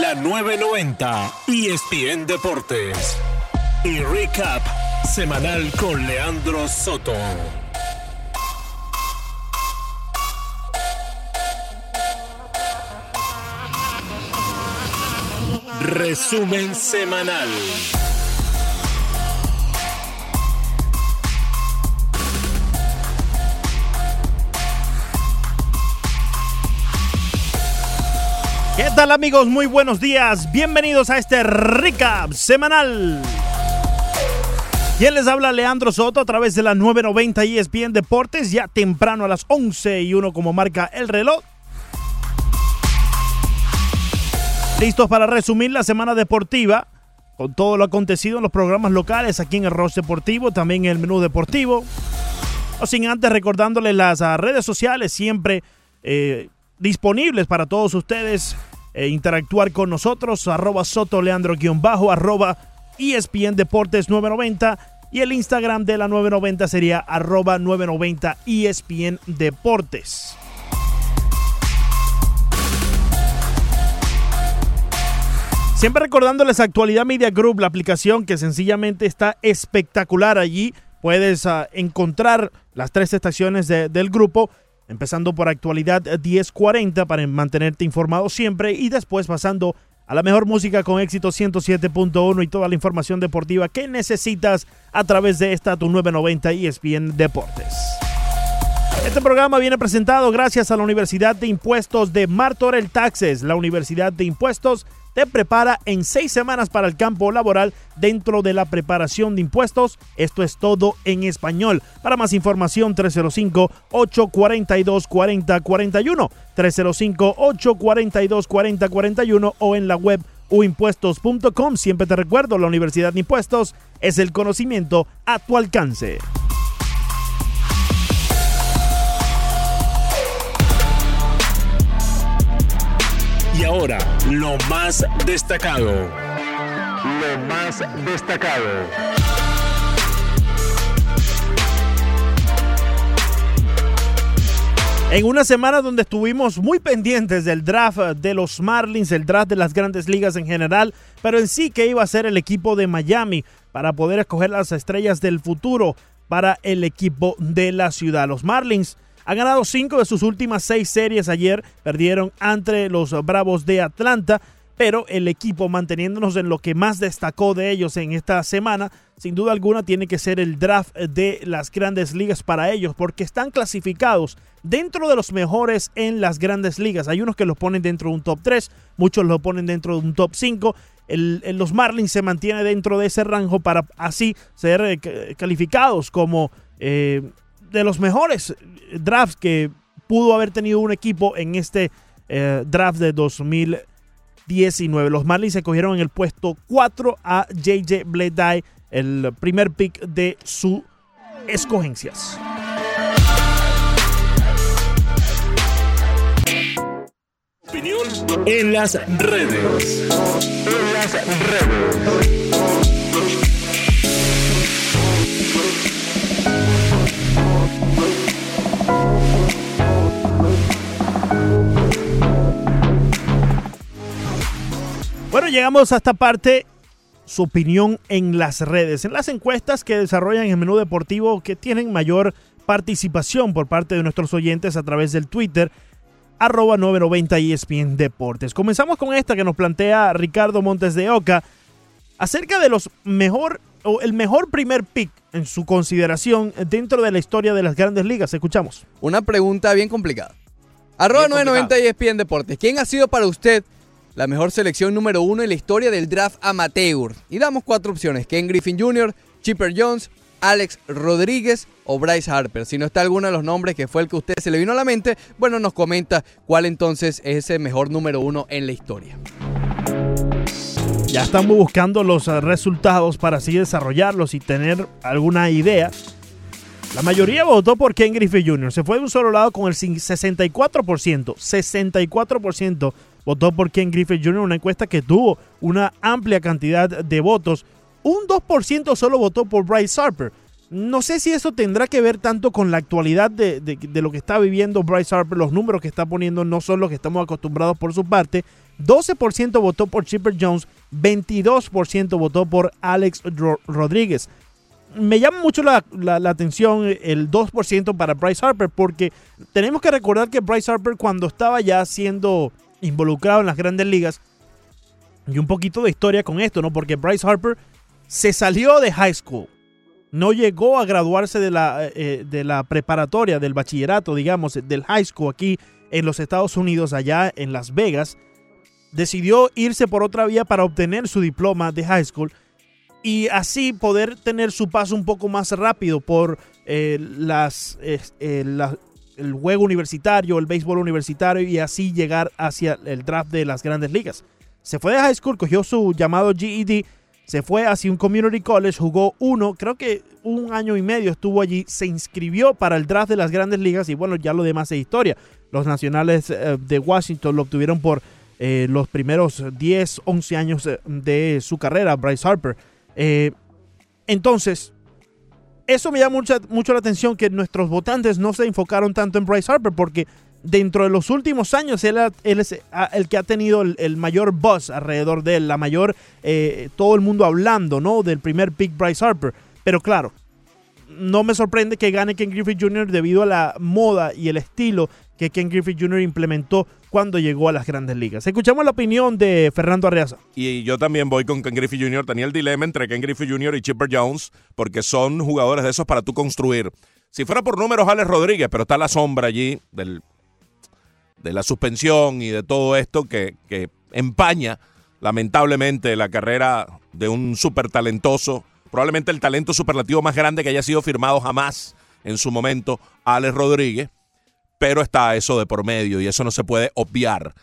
la 990 ESPN Deportes. Y recap semanal con Leandro Soto. Resumen semanal. ¿Qué tal amigos? Muy buenos días. Bienvenidos a este recap semanal. ¿Quién les habla? Leandro Soto a través de la 990 ESPN Deportes, ya temprano a las 11 y 1 como marca el reloj. Listos para resumir la semana deportiva con todo lo acontecido en los programas locales aquí en el Ross Deportivo, también en el menú deportivo. O sin antes recordándole las ah, redes sociales siempre eh, disponibles para todos ustedes. E interactuar con nosotros, arroba Soto Leandro-bajo, arroba ESPN Deportes 990 y el Instagram de la 990 sería arroba 990 ESPN Deportes. Siempre recordándoles Actualidad Media Group, la aplicación que sencillamente está espectacular allí. Puedes uh, encontrar las tres estaciones de, del grupo, empezando por Actualidad 1040 para mantenerte informado siempre y después pasando a la mejor música con éxito 107.1 y toda la información deportiva que necesitas a través de esta tu 990 ESPN Deportes. Este programa viene presentado gracias a la Universidad de Impuestos de Martorell Taxes, la Universidad de Impuestos te prepara en seis semanas para el campo laboral dentro de la preparación de impuestos. Esto es todo en español. Para más información, 305-842-4041. 305-842-4041 o en la web uimpuestos.com. Siempre te recuerdo, la Universidad de Impuestos es el conocimiento a tu alcance. Y ahora, lo más destacado. Lo más destacado. En una semana donde estuvimos muy pendientes del draft de los Marlins, el draft de las grandes ligas en general, pero en sí que iba a ser el equipo de Miami para poder escoger las estrellas del futuro para el equipo de la ciudad. Los Marlins han ganado cinco de sus últimas seis series ayer, perdieron ante los Bravos de Atlanta, pero el equipo manteniéndonos en lo que más destacó de ellos en esta semana, sin duda alguna tiene que ser el draft de las grandes ligas para ellos, porque están clasificados dentro de los mejores en las grandes ligas. Hay unos que los ponen dentro de un top 3, muchos lo ponen dentro de un top 5. El, el, los Marlins se mantiene dentro de ese rango para así ser eh, calificados como eh, de los mejores drafts que pudo haber tenido un equipo en este eh, draft de 2019. Los Marlins se cogieron en el puesto 4 a JJ Bleday, el primer pick de sus escogencias. Opinión en las redes. En las redes. Bueno, llegamos a esta parte, su opinión en las redes, en las encuestas que desarrollan en el menú deportivo que tienen mayor participación por parte de nuestros oyentes a través del Twitter arroba 990 ESPN Deportes. Comenzamos con esta que nos plantea Ricardo Montes de Oca acerca de los mejor o el mejor primer pick en su consideración dentro de la historia de las grandes ligas. Escuchamos. Una pregunta bien complicada. Arroba 990 ESPN Deportes. ¿Quién ha sido para usted la mejor selección número uno en la historia del draft amateur. Y damos cuatro opciones: Ken Griffin Jr., Chipper Jones, Alex Rodríguez o Bryce Harper. Si no está alguno de los nombres que fue el que a usted se le vino a la mente, bueno, nos comenta cuál entonces es ese mejor número uno en la historia. Ya estamos buscando los resultados para así desarrollarlos y tener alguna idea. La mayoría votó por Ken Griffey Jr. Se fue de un solo lado con el 64%. 64% votó por Ken Griffey Jr. Una encuesta que tuvo una amplia cantidad de votos. Un 2% solo votó por Bryce Harper. No sé si eso tendrá que ver tanto con la actualidad de, de, lo que está viviendo Bryce Harper. Los números que está poniendo no son los que estamos acostumbrados por su parte. 12% votó por Chipper Jones, 22% votó por Alex Rodríguez. Me llama mucho la, atención el 2% para Bryce Harper porque tenemos que recordar que Bryce Harper cuando estaba ya siendo involucrado en las grandes ligas, y un poquito de historia con esto, ¿no? Porque Bryce Harper se salió de high school no llegó a graduarse de la, eh, eh, de la preparatoria, del bachillerato, digamos, del high school aquí en los Estados Unidos, allá en Las Vegas, decidió irse por otra vía para obtener su diploma de high school y así poder tener su paso un poco más rápido por eh, las, el juego universitario, el béisbol universitario y así llegar hacia el draft de las grandes ligas. Se fue de high school, cogió su llamado GED se fue hacia un community college, jugó uno, creo que un año y medio estuvo allí, se inscribió para el draft de las grandes ligas y bueno, ya lo demás es historia. Los nacionales eh, de Washington lo obtuvieron por eh, los primeros 10, 11 años eh, de su carrera, Bryce Harper. entonces, eso me llama mucho la atención que nuestros votantes no se enfocaron tanto en Bryce Harper porque dentro de los últimos años, él, es el que ha tenido el, mayor buzz alrededor de él, la mayor, eh, todo el mundo hablando, ¿no? Del primer pick Bryce Harper. Pero claro, no me sorprende que gane Ken Griffith Jr. debido a la moda y el estilo que Ken Griffith Jr. implementó cuando llegó a las grandes ligas. Escuchamos la opinión de Fernando Arriaza. Y yo también voy con Ken Griffith Jr. Tenía el dilema entre Ken Griffith Jr. y Chipper Jones, porque son jugadores de esos para tú construir. Si fuera por números, Alex Rodríguez, pero está la sombra allí del de la suspensión y de todo esto que, empaña lamentablemente la carrera de un súper talentoso, probablemente el talento superlativo más grande que haya sido firmado jamás en su momento, Alex Rodríguez, pero está eso de por medio y eso no se puede obviar.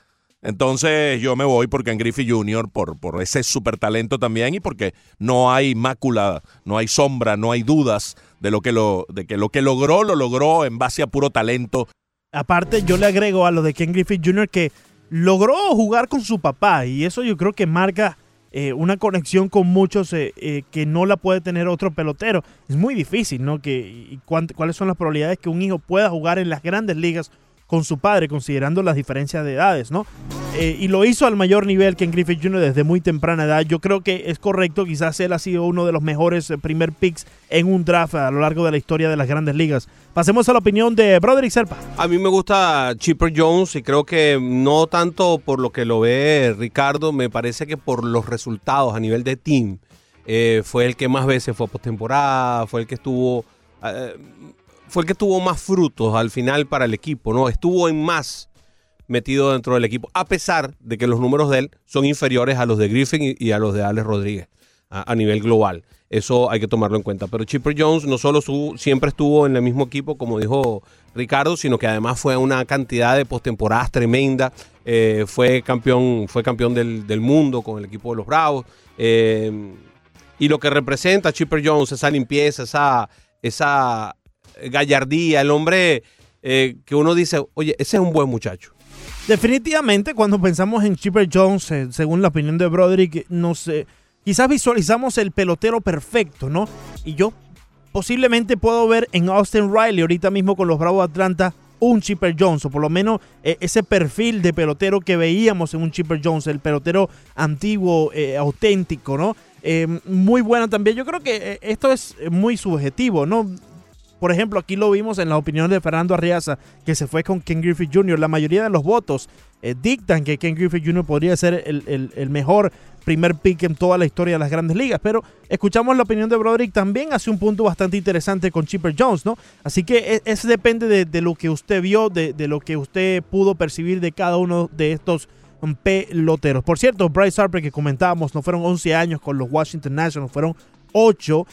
Entonces yo me voy porque en Griffey Jr., por, por ese super talento también y porque no hay mácula, no hay sombra, no hay dudas de lo que lo, de que lo que logró, lo logró en base a puro talento Aparte, yo le agrego a lo de Ken Griffith Jr. que logró jugar con su papá y eso yo creo que marca eh, una conexión con muchos eh, eh, que no la puede tener otro pelotero. Es muy difícil, ¿no? Que, ¿Cuáles son las probabilidades que un hijo pueda jugar en las grandes ligas con su padre, considerando las diferencias de edades, ¿no? Eh, y lo hizo al mayor nivel que en Griffith Jr. desde muy temprana edad. Yo creo que es correcto, quizás él ha sido uno de los mejores eh, primer picks en un draft a lo largo de la historia de las grandes ligas. Pasemos a la opinión de Broderick Serpa. A mí me gusta Chipper Jones y creo que no tanto por lo que lo ve Ricardo, me parece que por los resultados a nivel de team. Eh, fue el que más veces fue a postemporada, fue el que estuvo fue el que tuvo más frutos al final para el equipo, ¿no? Estuvo en más metido dentro del equipo, a pesar de que los números de él son inferiores a los de Griffin y a los de Alex Rodríguez a, nivel global. Eso hay que tomarlo en cuenta. Pero Chipper Jones no solo siempre estuvo en el mismo equipo, como dijo Ricardo, sino que además fue una cantidad de postemporadas tremenda. Eh, fue campeón, fue campeón del, mundo con el equipo de los Bravos. Eh, y lo que representa Chipper Jones, esa limpieza, esa, esa gallardía, el hombre eh, que uno dice, oye, ese es un buen muchacho. Definitivamente, cuando pensamos en Chipper Jones, eh, según la opinión de Broderick, no sé, quizás visualizamos el pelotero perfecto, ¿no? Y yo posiblemente puedo ver en Austin Riley ahorita mismo con los Bravos Atlanta un Chipper Jones, o por lo menos eh, ese perfil de pelotero que veíamos en un Chipper Jones, el pelotero antiguo, auténtico, ¿no? muy bueno también. Yo creo que esto es muy subjetivo, ¿no? Por ejemplo, aquí lo vimos en la opinión de Fernando Arriaza, que se fue con Ken Griffith Jr. La mayoría de los votos eh, dictan que Ken Griffith Jr. podría ser el, mejor primer pick en toda la historia de las grandes ligas. Pero escuchamos la opinión de Broderick, también hace un punto bastante interesante con Chipper Jones, ¿no? Así que eso depende de, lo que usted vio, de, de, lo que usted pudo percibir de cada uno de estos um, peloteros. Por cierto, Bryce Harper, que comentábamos, no fueron 11 años con los Washington Nationals, fueron 8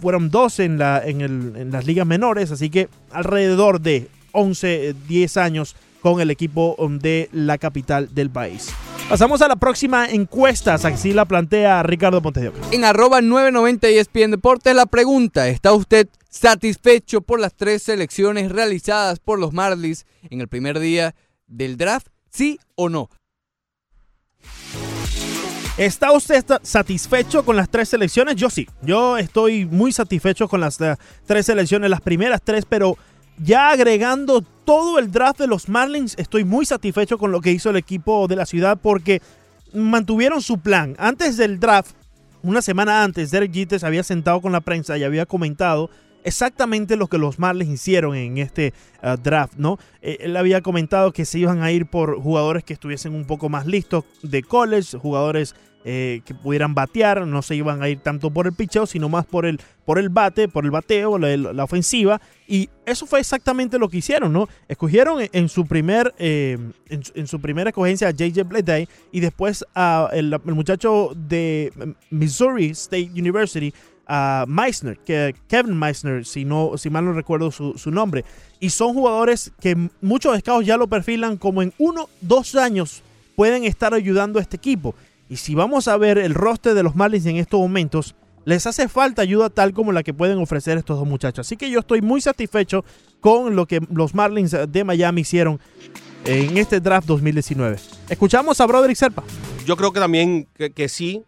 fueron 12 en, la, en, el, en, las ligas menores, así que alrededor de 11, 10 años con el equipo um, de la capital del país. Pasamos a la próxima encuesta, así la plantea Ricardo Ponte En arroba 990 ESPN Deportes la pregunta, ¿está usted satisfecho por las tres selecciones realizadas por los Marlins en el primer día del draft? ¿Sí o no? ¿Está usted satisfecho con las tres selecciones? Yo sí. Yo estoy muy satisfecho con las eh, tres selecciones, las primeras tres, pero ya agregando todo el draft de los Marlins, estoy muy satisfecho con lo que hizo el equipo de la ciudad porque mantuvieron su plan. Antes del draft, una semana antes, Derek Jeter se había sentado con la prensa y había comentado exactamente lo que los Marlins hicieron en este uh, draft, ¿no? Eh, él había comentado que se iban a ir por jugadores que estuviesen un poco más listos de college, jugadores eh, que pudieran batear, no se iban a ir tanto por el picheo, sino más por el, por el bate, por el bateo, la, ofensiva. Y eso fue exactamente lo que hicieron, ¿no? Escogieron en, su primer eh, en, su primera escogencia a JJ Bleday y después a el, el muchacho de Missouri State University, a Meissner, que Kevin Meissner, si, no, si mal no recuerdo su, su, nombre. Y son jugadores que muchos scouts ya lo perfilan como en uno, dos años pueden estar ayudando a este equipo. Y si vamos a ver el roster de los Marlins en estos momentos, les hace falta ayuda tal como la que pueden ofrecer estos dos muchachos. Así que yo estoy muy satisfecho con lo que los Marlins de Miami hicieron en este draft 2019. Escuchamos a Broderick Serpa. Yo creo que también que, que sí.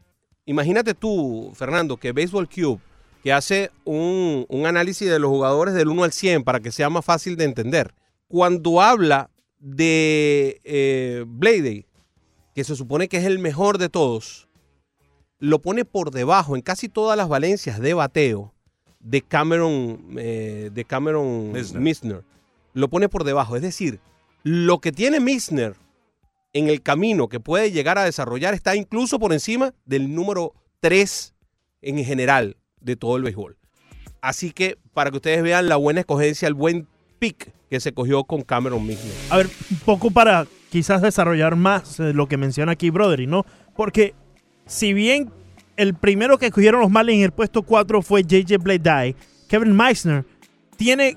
Imagínate tú, Fernando, que Baseball Cube, que hace un, un, análisis de los jugadores del 1 al 100 para que sea más fácil de entender. Cuando habla de eh, Bladey, que se supone que es el mejor de todos, lo pone por debajo en casi todas las valencias de bateo de Cameron, eh, de Cameron Misner. Misner. Lo pone por debajo. Es decir, lo que tiene Misner en el camino que puede llegar a desarrollar está incluso por encima del número 3 en general de todo el béisbol. Así que para que ustedes vean la buena escogencia, el buen pick que se cogió con Cameron Misner. A ver, un poco para quizás desarrollar más eh, lo que menciona aquí Broderick, ¿no? Porque si bien el primero que escogieron los Marlins en el puesto 4 fue JJ Bleday, Kevin Meissner tiene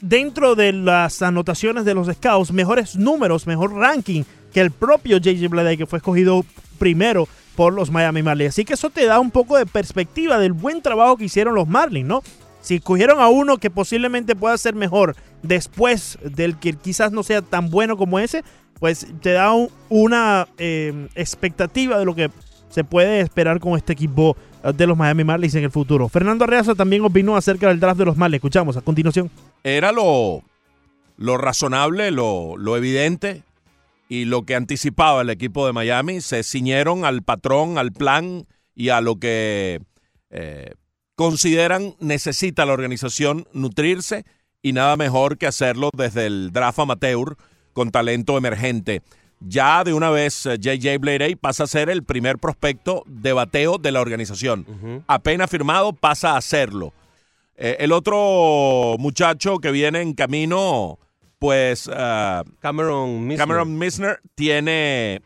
dentro de las anotaciones de los scouts mejores números, mejor ranking que el propio JJ Bleday que fue escogido primero por los Miami Marlins. Así que eso te da un poco de perspectiva del buen trabajo que hicieron los Marlins, ¿no? Si escogieron a uno que posiblemente pueda ser mejor después del que quizás no sea tan bueno como ese, pues te da un, una eh, expectativa de lo que se puede esperar con este equipo de los Miami Marlins en el futuro. Fernando Arreaza también opinó acerca del draft de los Marlins. Escuchamos a continuación. Era lo, lo razonable, lo, lo evidente y lo que anticipaba el equipo de Miami. Se ciñeron al patrón, al plan y a lo que eh, consideran necesita la organización nutrirse y nada mejor que hacerlo desde el draft amateur con talento emergente. Ya de una vez JJ Bladey pasa a ser el primer prospecto de bateo de la organización. Uh -huh. Apenas firmado pasa a serlo. Eh, el otro muchacho que viene en camino, pues uh, Cameron, Misner. Cameron Misner tiene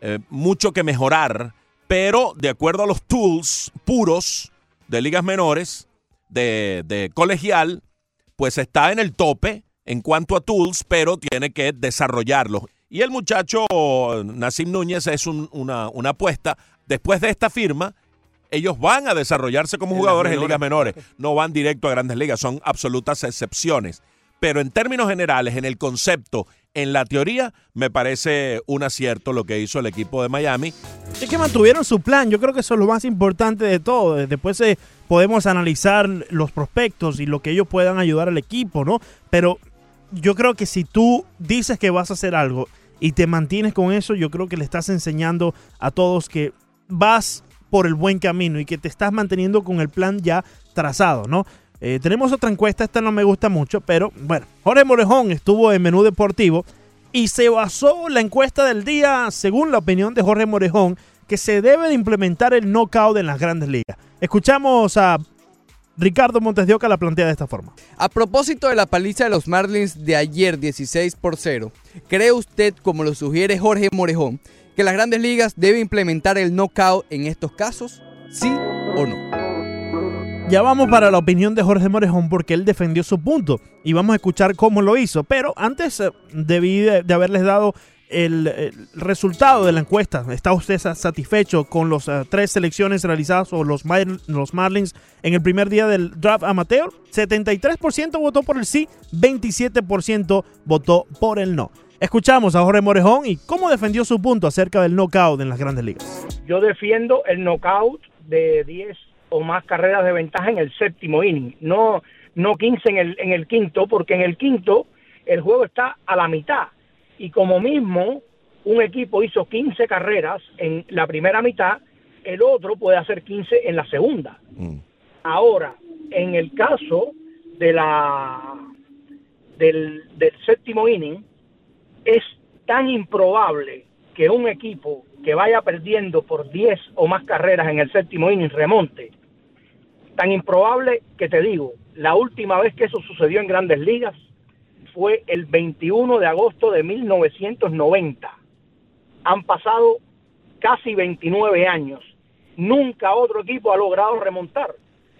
eh, mucho que mejorar, pero de acuerdo a los tools puros de ligas menores, de, de colegial, pues está en el tope en cuanto a tools, pero tiene que desarrollarlos. Y el muchacho Nassim Núñez es un, una, una, apuesta. Después de esta firma, ellos van a desarrollarse como jugadores en ligas menores. No van directo a grandes ligas, son absolutas excepciones. Pero en términos generales, en el concepto, en la teoría, me parece un acierto lo que hizo el equipo de Miami. Es que mantuvieron su plan, yo creo que eso es lo más importante de todo. Después eh, podemos analizar los prospectos y lo que ellos puedan ayudar al equipo, ¿no? Pero yo creo que si tú dices que vas a hacer algo y te mantienes con eso, yo creo que le estás enseñando a todos que vas por el buen camino y que te estás manteniendo con el plan ya trazado, ¿no? Eh, tenemos otra encuesta, esta no me gusta mucho, pero bueno, Jorge Morejón estuvo en Menú Deportivo y se basó la encuesta del día, según la opinión de Jorge Morejón, que se debe de implementar el knockout en las grandes ligas. Escuchamos a Ricardo Montes de Oca la plantea de esta forma. A propósito de la paliza de los Marlins de ayer 16 por 0, ¿cree usted, como lo sugiere Jorge Morejón, que las grandes ligas deben implementar el knockout en estos casos? ¿Sí o no? Ya vamos para la opinión de Jorge Morejón porque él defendió su punto y vamos a escuchar cómo lo hizo. Pero antes eh, debí de, haberles dado el, resultado de la encuesta. ¿Está usted satisfecho con las uh, tres selecciones realizadas o los, los Marlins en el primer día del draft amateur? 73% votó por el sí, 27% votó por el no. Escuchamos a Jorge Morejón y cómo defendió su punto acerca del knockout en las grandes ligas. Yo defiendo el knockout de 10 o más carreras de ventaja en el séptimo inning. No, no 15 en el, en el quinto, porque en el quinto el juego está a la mitad. Y como mismo un equipo hizo 15 carreras en la primera mitad, el otro puede hacer 15 en la segunda. Mm. Ahora, en el caso de la del, del séptimo inning, es tan improbable que un equipo que vaya perdiendo por 10 o más carreras en el séptimo inning remonte. Tan improbable que te digo, la última vez que eso sucedió en grandes ligas fue el 21 de agosto de 1990. Han pasado casi 29 años. Nunca otro equipo ha logrado remontar.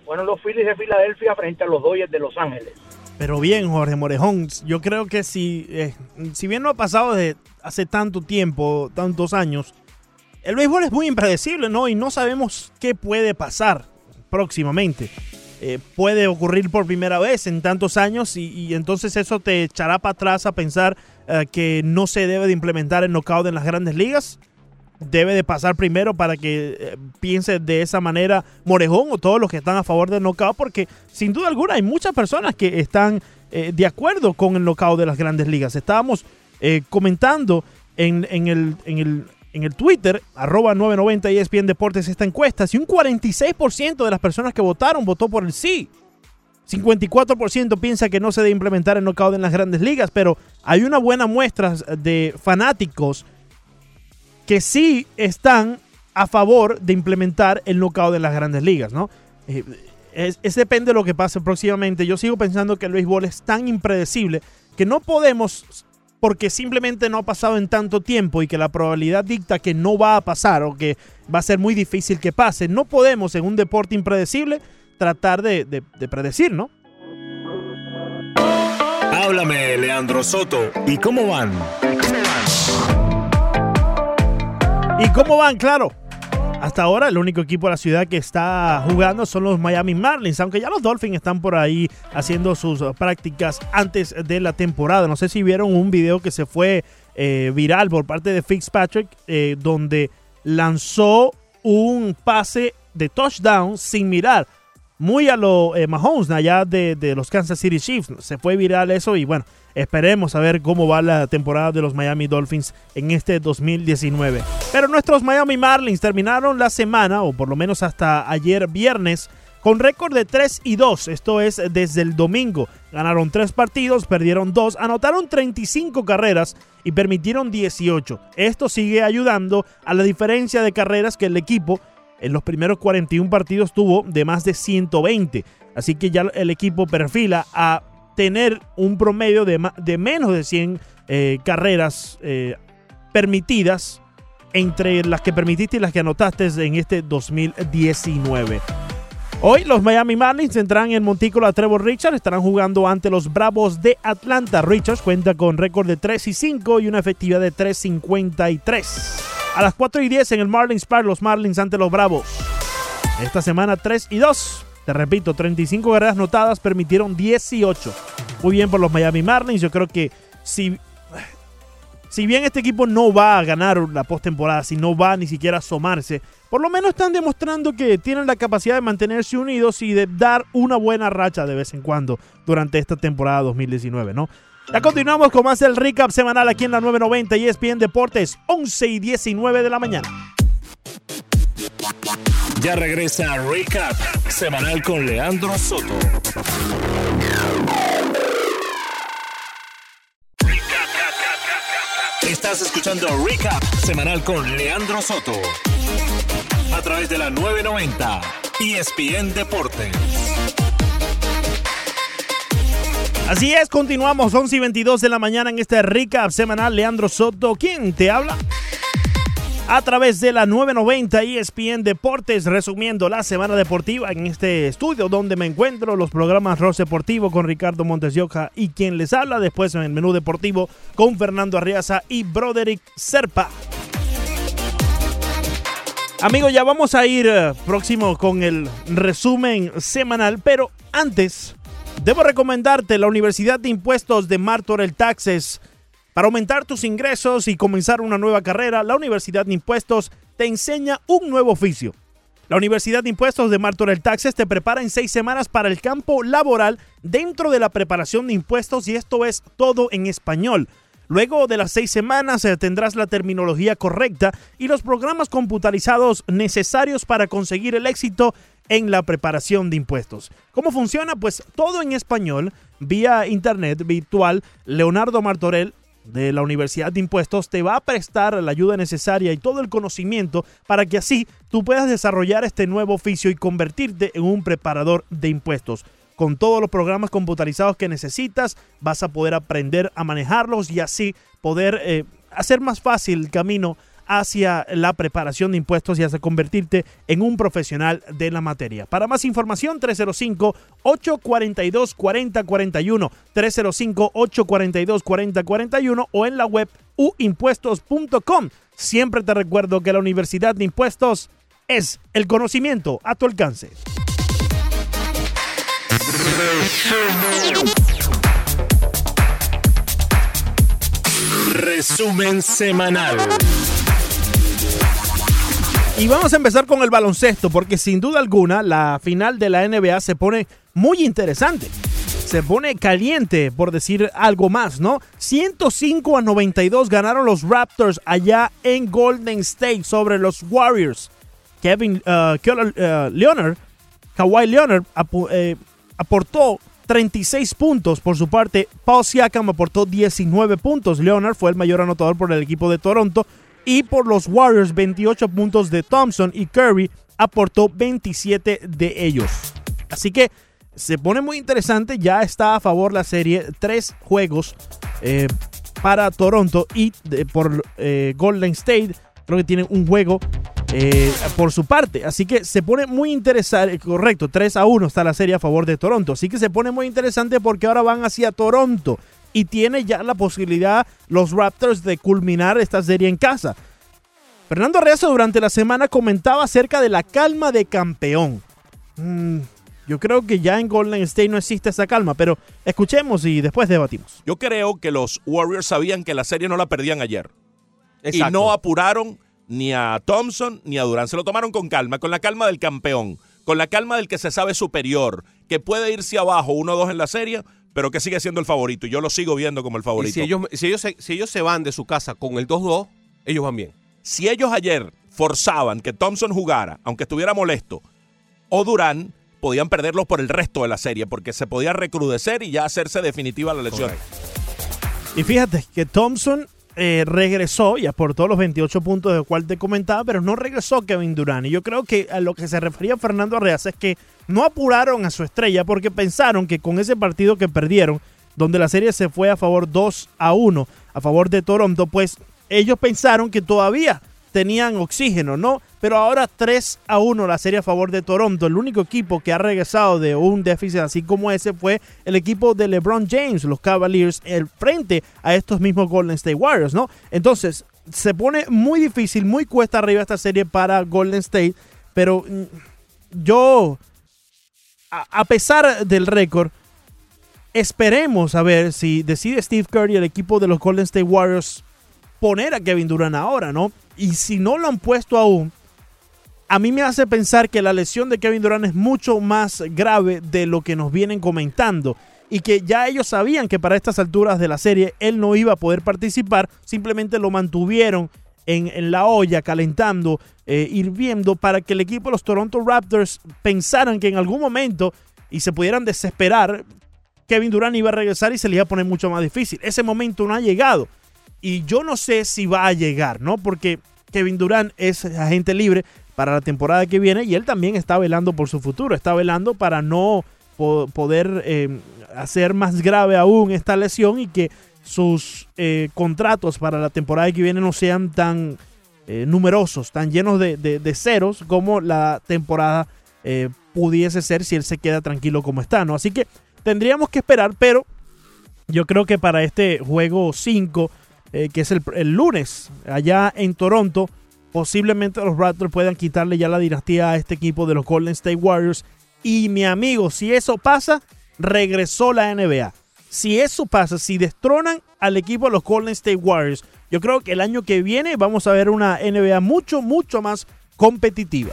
Bueno, los Phillies de Filadelfia frente a los Dodgers de Los Ángeles. Pero bien, Jorge Morejón, yo creo que si, eh, si bien no ha pasado desde hace tanto tiempo, tantos años, el béisbol es muy impredecible, ¿no? Y no sabemos qué puede pasar próximamente. Eh, puede ocurrir por primera vez en tantos años y, entonces eso te echará para atrás a pensar eh, que no se debe de implementar el knockout en las grandes ligas. Debe de pasar primero para que eh, piense de esa manera Morejón o todos los que están a favor del knockout, porque sin duda alguna hay muchas personas que están de acuerdo con el knockout de las grandes ligas. Estábamos comentando en, en, el, en el Twitter, arroba 990 ESPN Deportes, esta encuesta, si un 46% de las personas que votaron votó por el sí. 54% piensa que no se debe implementar el knockout en las grandes ligas, pero hay una buena muestra de fanáticos que sí están a favor de implementar el knockout en las grandes ligas, ¿no? Eh, es, depende de lo que pase próximamente. Yo sigo pensando que el béisbol es tan impredecible que no podemos, porque simplemente no ha pasado en tanto tiempo y que la probabilidad dicta que no va a pasar o que va a ser muy difícil que pase, no podemos en un deporte impredecible tratar de, de- de predecir, ¿no? Háblame, Leandro Soto. ¿Y cómo van? ¿Y cómo van? Claro. Hasta ahora el único equipo de la ciudad que está jugando son los Miami Marlins, aunque ya los Dolphins están por ahí haciendo sus uh, prácticas antes de la temporada. No sé si vieron un video que se fue eh, viral por parte de Fitzpatrick, eh, donde lanzó un pase de touchdown sin mirar. Muy a lo eh, Mahomes, allá de, de los Kansas City Chiefs. Se fue viral eso y bueno, esperemos a ver cómo va la temporada de los Miami Dolphins en este 2019. Pero nuestros Miami Marlins terminaron la semana, o por lo menos hasta ayer viernes, con récord de 3 y 2. Esto es desde el domingo. Ganaron 3 partidos, perdieron 2, anotaron 35 carreras y permitieron 18. Esto sigue ayudando a la diferencia de carreras que el equipo en los primeros 41 partidos tuvo de más de 120. Así que ya el equipo perfila a tener un promedio de, de menos de 100 eh, carreras eh, permitidas entre las que permitiste y las que anotaste en este 2019. Hoy los Miami Marlins entrarán en Montículo a Trevor Richards, estarán jugando ante los Bravos de Atlanta. Richards cuenta con récord de 3 y 5 y una efectividad de 3.53. A las 4 y 10 en el Marlins Park, los Marlins ante los Bravos. Esta semana 3 y 2. Te repito, 35 carreras notadas, permitieron 18. Muy bien por los Miami Marlins. Yo creo que si, si bien este equipo no va a ganar la postemporada, si no va ni siquiera a asomarse, por lo menos están demostrando que tienen la capacidad de mantenerse unidos y de dar una buena racha de vez en cuando durante esta temporada 2019, ¿no? Ya continuamos con más del recap semanal aquí en la 990 y ESPN Deportes, 11 y 19 de la mañana. Ya regresa Recap semanal con Leandro Soto. Estás escuchando Recap semanal con Leandro Soto. A través de la 990 ESPN Deportes. Así es, continuamos 11 y 22 de la mañana en este recap semanal. Leandro Soto, ¿quién te habla? A través de la 990 ESPN Deportes, resumiendo la semana deportiva en este estudio donde me encuentro, los programas Ross Deportivo con Ricardo Montes de Oca y quien les habla, después en el menú deportivo con Fernando Arriaza y Broderick Serpa. Amigos, ya vamos a ir eh, próximo con el resumen semanal, pero antes debo recomendarte la Universidad de Impuestos de Martorell Taxes. Para aumentar tus ingresos y comenzar una nueva carrera, la Universidad de Impuestos te enseña un nuevo oficio. La Universidad de Impuestos de Martorell Taxes te prepara en seis semanas para el campo laboral dentro de la preparación de impuestos y esto es todo en español. Luego de las seis semanas eh, tendrás la terminología correcta y los programas computarizados necesarios para conseguir el éxito en la preparación de impuestos. ¿Cómo funciona? Pues todo en español, vía internet virtual. Leonardo Martorell de la Universidad de Impuestos te va a prestar la ayuda necesaria y todo el conocimiento para que así tú puedas desarrollar este nuevo oficio y convertirte en un preparador de impuestos. Con todos los programas computarizados que necesitas, vas a poder aprender a manejarlos y así poder eh, hacer más fácil el camino hacia la preparación de impuestos y hacia convertirte en un profesional de la materia. Para más información, 305-842-4041, 305-842-4041 o en la web uimpuestos.com. Siempre te recuerdo que la Universidad de Impuestos es el conocimiento a tu alcance. Resumen semanal. Y vamos a empezar con el baloncesto, porque sin duda alguna la final de la NBA se pone muy interesante. Se pone caliente, por decir algo más, ¿no? 105 a 92 ganaron los Raptors allá en Golden State sobre los Warriors. Kevin uh, uh, Leonard, Kawhi Leonard eh, aportó 36 puntos por su parte. Paul Siakam aportó 19 puntos. Leonard fue el mayor anotador por el equipo de Toronto. Y por los Warriors, 28 puntos de Thompson y Curry aportó 27 de ellos. Así que se pone muy interesante. Ya está a favor la serie. Tres juegos eh, para Toronto y por eh, Golden State. Creo que tienen un juego eh, por su parte. Así que se pone muy interesante. Correcto, 3 a 1 está la serie a favor de Toronto. Así que se pone muy interesante porque ahora van hacia Toronto. Y tiene ya la posibilidad los Raptors de culminar esta serie en casa. Fernando Reyes durante la semana comentaba acerca de la calma de campeón. Mm, yo creo que ya en Golden State no existe esa calma, pero escuchemos y después debatimos. Yo creo que los Warriors sabían que la serie no la perdían ayer. Y no apuraron ni a Thompson ni a Durán. Se lo tomaron con calma, con la calma del campeón, con la calma del que se sabe superior, que puede irse abajo 1-2 en la serie, pero que sigue siendo el favorito. Y yo lo sigo viendo como el favorito. si ellos, si ellos, se, si ellos se van de su casa con el 2-2, ellos van bien. Si ellos ayer forzaban que Thompson jugara, aunque estuviera molesto, o Durán, podían perderlos por el resto de la serie, porque se podía recrudecer y ya hacerse definitiva la lesión. Y fíjate que Thompson eh, regresó y aportó los 28 puntos de cual te comentaba, pero no regresó Kevin Durant. Y yo creo que a lo que se refería Fernando Arreaz es que no apuraron a su estrella porque pensaron que con ese partido que perdieron, donde la serie se fue a favor 2 a 1 a favor de Toronto, pues ellos pensaron que todavía tenían oxígeno, ¿no? Pero ahora 3 a 1 la serie a favor de Toronto. El único equipo que ha regresado de un déficit así como ese fue el equipo de LeBron James, los Cavaliers, el frente a estos mismos Golden State Warriors, ¿no? Entonces, se pone muy difícil, muy cuesta arriba esta serie para Golden State, pero mm, yo, a, pesar del récord, esperemos a ver si decide Steve Curry, el equipo de los Golden State Warriors, poner a Kevin Durant ahora, ¿no? Y si no lo han puesto aún, a mí me hace pensar que la lesión de Kevin Durant es mucho más grave de lo que nos vienen comentando y que ya ellos sabían que para estas alturas de la serie él no iba a poder participar, simplemente lo mantuvieron en, la olla calentando, eh, hirviendo para que el equipo de los Toronto Raptors pensaran que en algún momento y se pudieran desesperar, Kevin Durant iba a regresar y se le iba a poner mucho más difícil. Ese momento no ha llegado. Y yo no sé si va a llegar, ¿no? Porque Kevin Durant es agente libre para la temporada que viene y él también está velando por su futuro, está velando para no poder eh, hacer más grave aún esta lesión y que sus eh, contratos para la temporada que viene no sean tan eh, numerosos, tan llenos de, ceros como la temporada pudiese ser si él se queda tranquilo como está, ¿no? Así que tendríamos que esperar, pero yo creo que para este juego 5 eh, que es el, lunes, allá en Toronto. Posiblemente los Raptors puedan quitarle ya la dinastía a este equipo de los Golden State Warriors. Y mi amigo, si eso pasa, regresó la NBA. Si eso pasa, si destronan al equipo de los Golden State Warriors, yo creo que el año que viene vamos a ver una NBA mucho, mucho más competitiva.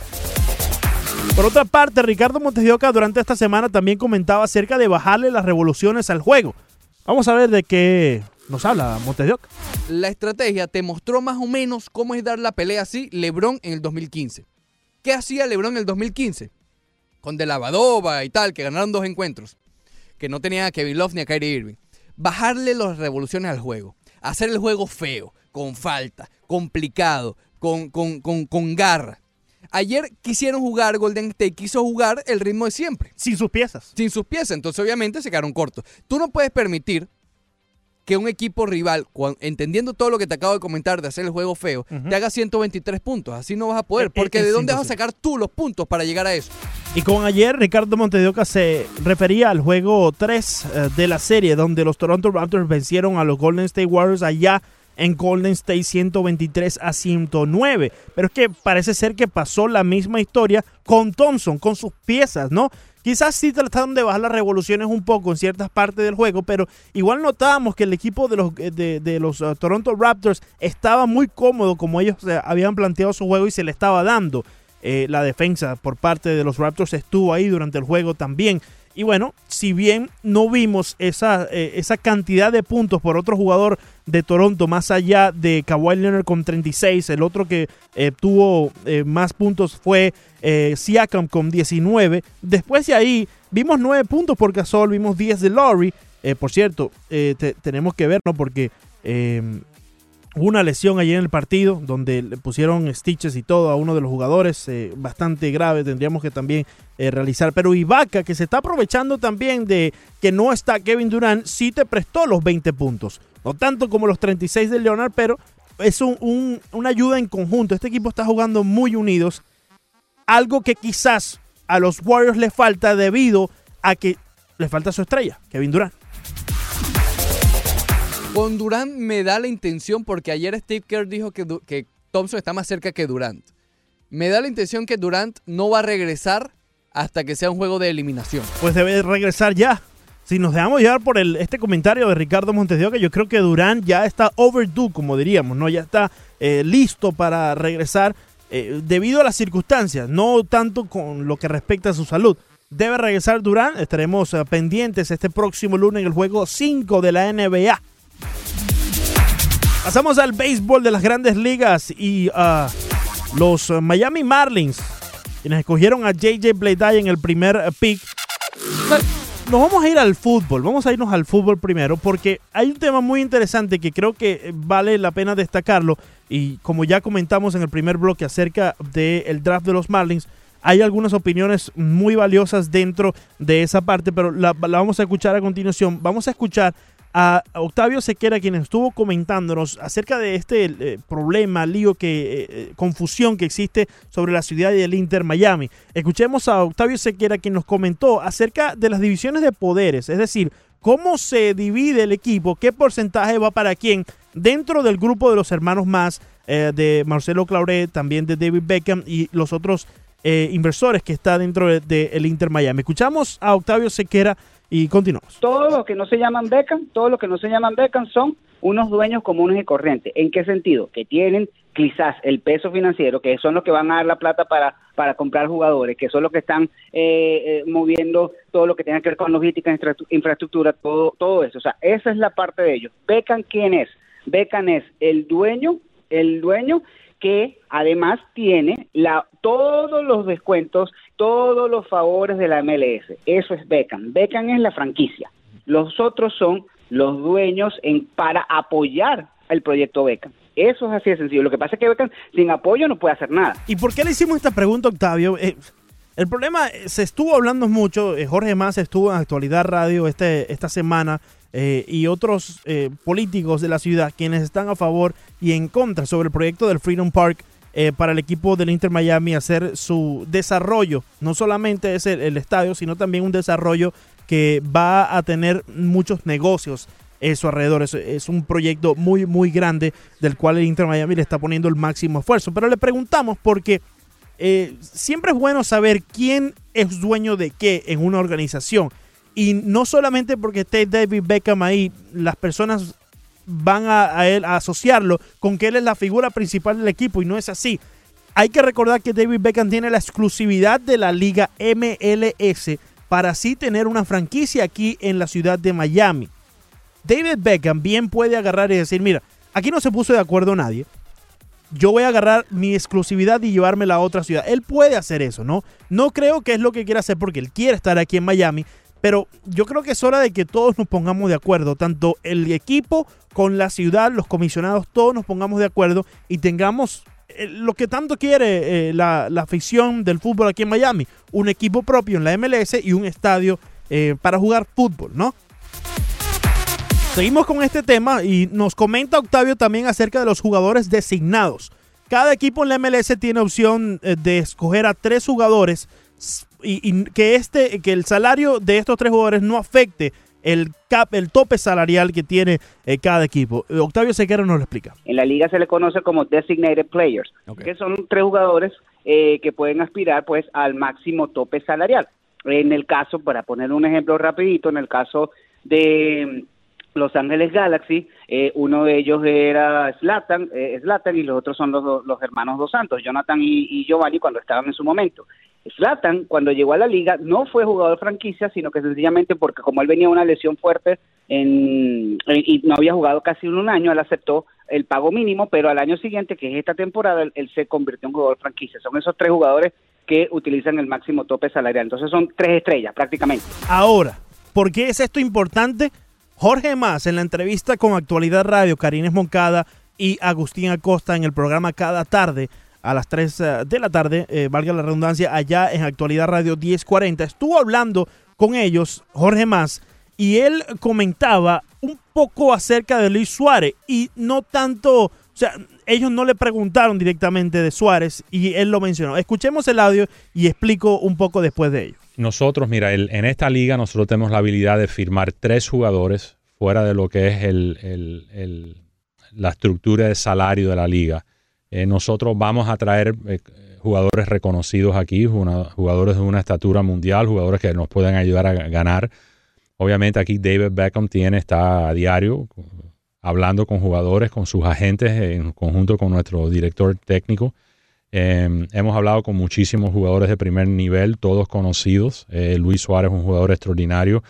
Por otra parte, Ricardo Montesioca durante esta semana también comentaba acerca de bajarle las revoluciones al juego. Vamos a ver de qué nos habla Montesioca. La estrategia te mostró más o menos cómo es dar la pelea así LeBron en el 2015. ¿Qué hacía LeBron en el 2015? Con De Lavadova y tal, que ganaron dos encuentros. Que no tenía a Kevin Love ni a Kyrie Irving. Bajarle las revoluciones al juego. Hacer el juego feo, con falta, complicado, con, con, con, con garra. Ayer quisieron jugar, Golden State quiso jugar el ritmo de siempre. Sin sus piezas. Sin sus piezas, entonces obviamente se quedaron cortos. Tú no puedes permitir que un equipo rival, entendiendo todo lo que te acabo de comentar de hacer el juego feo, te haga 123 puntos. Así no vas a poder. Eh, eh, Porque es ¿de dónde vas a sacar tú los puntos para llegar a eso? Y con ayer, Ricardo Montedioca se refería al juego 3 eh, de la serie, donde los Toronto Raptors vencieron a los Golden State Warriors allá en Golden State 123 a 109. Pero es que parece ser que pasó la misma historia con Thompson, con sus piezas, ¿no? Quizás sí trataron de bajar las revoluciones un poco en ciertas partes del juego, pero igual notábamos que el equipo de los, eh, de, los uh, Toronto Raptors estaba muy cómodo como ellos eh, habían planteado su juego y se le estaba dando. Eh, la defensa por parte de los Raptors estuvo ahí durante el juego también. Y bueno, si bien no vimos esa, eh, esa cantidad de puntos por otro jugador de Toronto, más allá de Kawhi Leonard con 36, el otro que eh, tuvo eh, más puntos fue eh, Siakam con 19. Después de ahí vimos 9 puntos por Gasol, vimos 10 de. Eh, por cierto, te- tenemos que ver, ¿no? Porque Hubo una lesión allí en el partido donde le pusieron stitches y todo a uno de los jugadores, bastante grave, tendríamos que también realizar. Pero Ibaka, que se está aprovechando también de que no está Kevin Durant, sí te prestó los 20 puntos. No tanto como los 36 de Leonard, pero es un- un- una ayuda en conjunto. Este equipo está jugando muy unidos. Algo que quizás a los Warriors le falta debido a que le falta su estrella, Kevin Durant. Con Durant me da la intención, porque ayer Steve Kerr dijo que Thompson está más cerca que Durant. Me da la intención que Durant no va a regresar hasta que sea un juego de eliminación. pues debe regresar ya. Si nos dejamos llevar por este comentario de Ricardo Montes de Oca, yo creo que Durán ya está overdue, como diríamos, ¿no? Ya está eh, listo para regresar eh, debido a las circunstancias, no tanto con lo que respecta a su salud. Debe regresar Durán, estaremos eh, pendientes este próximo lunes en el juego 5 de la NBA. Pasamos al béisbol de las grandes ligas y ah, los Miami Marlins, quienes escogieron a JJ Bleday en el primer pick, nos vamos a ir al fútbol. Vamos a irnos al fútbol primero porque hay un tema muy interesante que creo que eh, vale la pena destacarlo. Y como ya comentamos en el primer bloque acerca del draft de los Marlins, hay algunas opiniones muy valiosas dentro de esa parte, pero la vamos a escuchar a continuación. Vamos a escuchar a Octavio Sequera, quien estuvo comentándonos acerca de este eh, problema, lío, que, eh, eh, confusión que existe sobre la ciudad y el Inter Miami. Escuchemos a Octavio Sequera, quien nos comentó acerca de las divisiones de poderes, es decir, cómo se divide el equipo, qué porcentaje va para quién dentro del grupo de los hermanos más de Marcelo Clauret, también de David Beckham y los otros inversores que está dentro del de, el Inter Miami. Escuchamos a Octavio Sequera y continuamos. Todos los que no se llaman Beckham, todos los que no se llaman Beckham son unos dueños comunes y corrientes. ¿En qué sentido? Que tienen quizás el peso financiero, que son los que van a dar la plata para, para comprar jugadores, que son los que están eh, eh, moviendo todo lo que tenga que ver con logística, infra- infraestructura, todo, todo eso. O sea, esa es la parte de ellos. Beckham, ¿quién es? Beckham es el dueño, el dueño que además tiene la, todos los descuentos, todos los favores de la MLS. Eso es Beckham. Beckham es la franquicia. Los otros son los dueños en, para apoyar el proyecto Beckham. Eso es así de sencillo. Lo que pasa es que Beckham sin apoyo no puede hacer nada. ¿Y por qué le hicimos esta pregunta, Octavio? Eh, el problema, eh, se estuvo hablando mucho, eh, Jorge Más estuvo en Actualidad Radio este, esta semana y otros políticos de la ciudad quienes están a favor y en contra sobre el proyecto del Freedom Park eh, para el equipo del Inter Miami hacer su desarrollo. No solamente es el, estadio, sino también un desarrollo que va a tener muchos negocios en su alrededor. Es, es un proyecto muy, muy grande del cual el Inter Miami le está poniendo el máximo esfuerzo. Pero le preguntamos porque eh, siempre es bueno saber quién es dueño de qué en una organización. Y no solamente porque esté David Beckham ahí, las personas van a, él a asociarlo con que él es la figura principal del equipo y no es así. hay que recordar que David Beckham tiene la exclusividad de la liga MLS para así tener una franquicia aquí en la ciudad de Miami. David Beckham bien puede agarrar y decir, mira, aquí no se puso de acuerdo nadie. Yo voy a agarrar mi exclusividad y llevármela a otra ciudad. Él puede hacer eso, ¿no? No creo que es lo que quiera hacer porque él quiere estar aquí en Miami, pero yo creo que es hora de que todos nos pongamos de acuerdo, tanto el equipo con la ciudad, los comisionados, todos nos pongamos de acuerdo y tengamos eh, lo que tanto quiere eh, la, la afición del fútbol aquí en Miami, un equipo propio en la MLS y un estadio eh, para jugar fútbol, ¿no? Seguimos con este tema y nos comenta Octavio también acerca de los jugadores designados. Cada equipo en la MLS tiene opción de escoger a tres jugadores y, y que este que el salario de estos tres jugadores no afecte el cap, el tope salarial que tiene eh, cada equipo. Eh, Octavio Sequera nos lo explica. En la liga se le conoce como designated players, que son tres jugadores eh, que pueden aspirar pues al máximo tope salarial. En el caso, para poner un ejemplo rapidito, en el caso de Los Ángeles Galaxy, eh, uno de ellos era Zlatan, eh, y los otros son los, los hermanos Dos Santos, Jonathan y, Giovanni cuando estaban en su momento. Zlatan, cuando llegó a la liga, no fue jugador franquicia, sino que sencillamente porque como él venía de una lesión fuerte en- y no había jugado casi un año, él aceptó el pago mínimo, pero al año siguiente, que es esta temporada, él, él se convirtió en jugador franquicia. Son esos tres jugadores que utilizan el máximo tope salarial. Entonces son tres estrellas prácticamente. Ahora, ¿por qué es esto importante? Jorge Más, en la entrevista con Actualidad Radio, Karines Moncada y Agustín Acosta en el programa Cada Tarde, a las 3 eh, de la tarde, eh, valga la redundancia, allá en Actualidad Radio 1040, estuvo hablando con ellos, Jorge Más, y él comentaba un poco acerca de Luis Suárez y no tanto, o sea, ellos no le preguntaron directamente de Suárez y él lo mencionó. Escuchemos el audio y explico un poco después de ello. Nosotros, mira, el- en esta liga nosotros tenemos la habilidad de firmar tres jugadores fuera de lo que es el, la estructura de salario de la liga. Eh, nosotros vamos a traer eh, jugadores reconocidos aquí, jugadores de una estatura mundial, jugadores que nos pueden ayudar a ganar. Obviamente aquí David Beckham tiene, está a diario hablando con jugadores, con sus agentes, en conjunto con nuestro director técnico. Eh, hemos hablado con muchísimos jugadores de primer nivel, todos conocidos. Eh, Luis Suárez es un jugador extraordinario.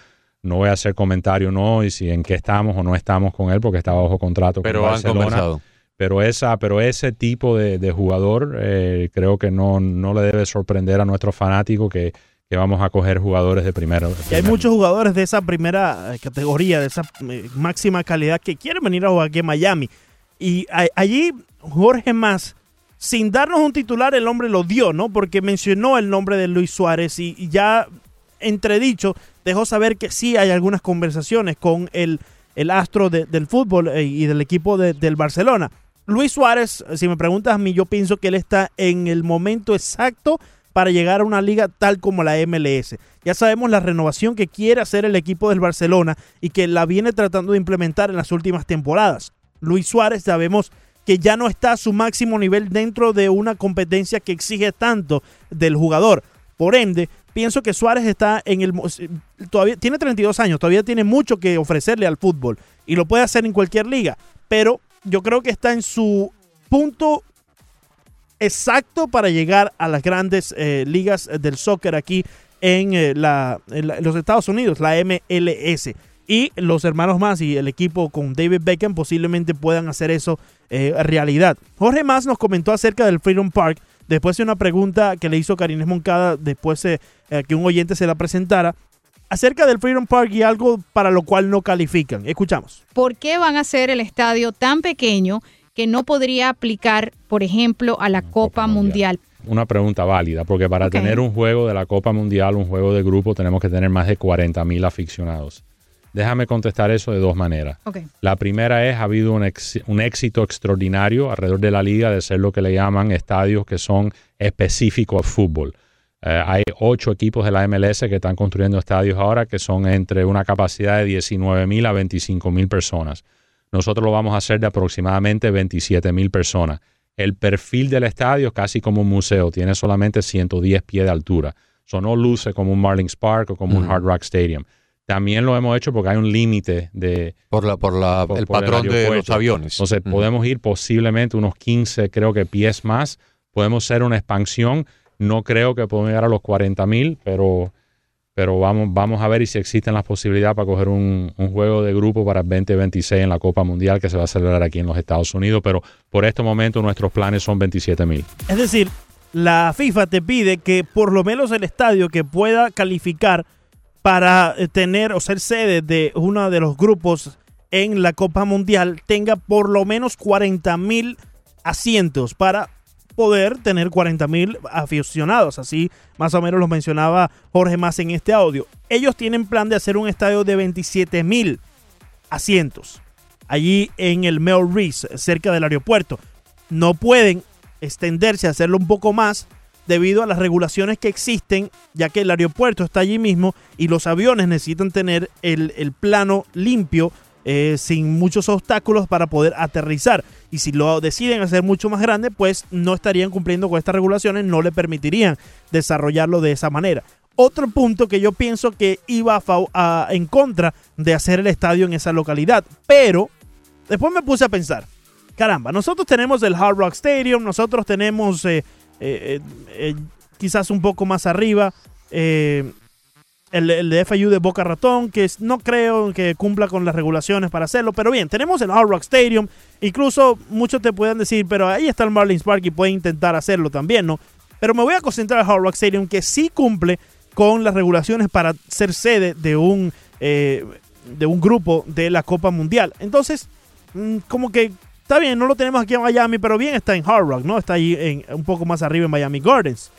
No voy a hacer comentario no y si en qué estamos o no estamos con él porque está bajo contrato Pero con han Barcelona. conversado. Pero esa, pero ese tipo de, de jugador eh, creo que no, no le debe sorprender a nuestros fanáticos que, que vamos a coger jugadores de primero. Y hay muchos jugadores de esa primera eh, categoría, de esa máxima calidad que quieren venir a jugar aquí en Miami. Y a- allí Jorge Más, sin darnos un titular, el hombre lo dio, ¿no? Porque mencionó el nombre de Luis Suárez y, ya entredicho dejó saber que sí hay algunas conversaciones con el, el astro de- del fútbol eh, y del equipo de- del Barcelona. Luis Suárez, si me preguntas a mí, yo pienso que él está en el momento exacto para llegar a una liga tal como la MLS. Ya sabemos la renovación que quiere hacer el equipo del Barcelona y que la viene tratando de implementar en las últimas temporadas. Luis Suárez sabemos que ya no está a su máximo nivel dentro de una competencia que exige tanto del jugador. Por ende, pienso que Suárez está en el todavía tiene 32 años, todavía tiene mucho que ofrecerle al fútbol y lo puede hacer en cualquier liga, pero yo creo que está en su punto exacto para llegar a las grandes eh, ligas del soccer aquí eh, en los Estados Unidos, la MLS. Y los hermanos más y el equipo con David Beckham posiblemente puedan hacer eso eh, realidad. Jorge Más nos comentó acerca del Freedom Park después de una pregunta que le hizo Karines Moncada después de eh, que un oyente se la presentara acerca del Freedom Park y algo para lo cual no califican. Escuchamos. ¿Por qué van a hacer el estadio tan pequeño que no podría aplicar, por ejemplo, a la Copa, Mundial? Una pregunta válida, porque para tener un juego de la Copa Mundial, un juego de grupo, tenemos que tener más de 40 mil aficionados. Déjame contestar eso de dos maneras. La primera es, ha habido un, ex- un éxito extraordinario alrededor de la liga de ser lo que le llaman estadios que son específicos a fútbol. Eh, hay ocho equipos de la MLS que están construyendo estadios ahora que son entre una capacidad de 19 mil a 25 mil personas. Nosotros lo vamos a hacer de aproximadamente 27 mil personas. El perfil del estadio es casi como un museo, tiene solamente 110 pies de altura. Eso no luce como un Marlins Park o como un. Hard Rock Stadium. También lo hemos hecho porque hay un límite de, Por, la, por, la, por- el por patrón de los aviones. Entonces Ujú. podemos ir posiblemente unos 15, creo que pies más, podemos ser una expansión. No creo que podamos llegar a los 40 mil, pero, pero vamos, vamos a ver y si existen las posibilidades para coger un, un juego de grupo para el 2026 en la Copa Mundial que se va a celebrar aquí en los Estados Unidos. Pero por este momento nuestros planes son 27 mil. Es decir, la FIFA te pide que por lo menos el estadio que pueda calificar para eh, tener o ser sede de uno de los grupos en la Copa Mundial tenga por lo menos 40 mil asientos para poder tener 40 mil aficionados. Así más o menos lo mencionaba Jorge más en este audio. Ellos tienen plan de hacer un estadio de 27 mil asientos allí en el Mel Reese, cerca del aeropuerto. No pueden extenderse hacerlo un poco más debido a las regulaciones que existen, ya que el aeropuerto está allí mismo y los aviones necesitan tener el, el plano limpio eh, sin muchos obstáculos para poder aterrizar. Y si lo deciden hacer mucho más grande, pues no estarían cumpliendo con estas regulaciones, no le permitirían desarrollarlo de esa manera. Otro punto que yo pienso que iba a en contra de hacer el estadio en esa localidad, pero después me puse a pensar, caramba, nosotros tenemos el Hard Rock Stadium, nosotros tenemos eh, quizás un poco más arriba el, el, de FIU de Boca Ratón, que no creo que cumpla con las regulaciones para hacerlo, pero bien, tenemos el Hard Rock Stadium, incluso muchos te pueden decir, pero ahí está el Marlins Park y puede intentar hacerlo también, ¿no? Pero me voy a concentrar en el Hard Rock Stadium, que sí cumple con las regulaciones para ser sede de un, de un grupo de la Copa Mundial. Entonces, mm, como que Está bien, no lo tenemos aquí en Miami, pero bien está en Hard Rock, ¿no? Está ahí en, un poco más arriba en Miami Gardens.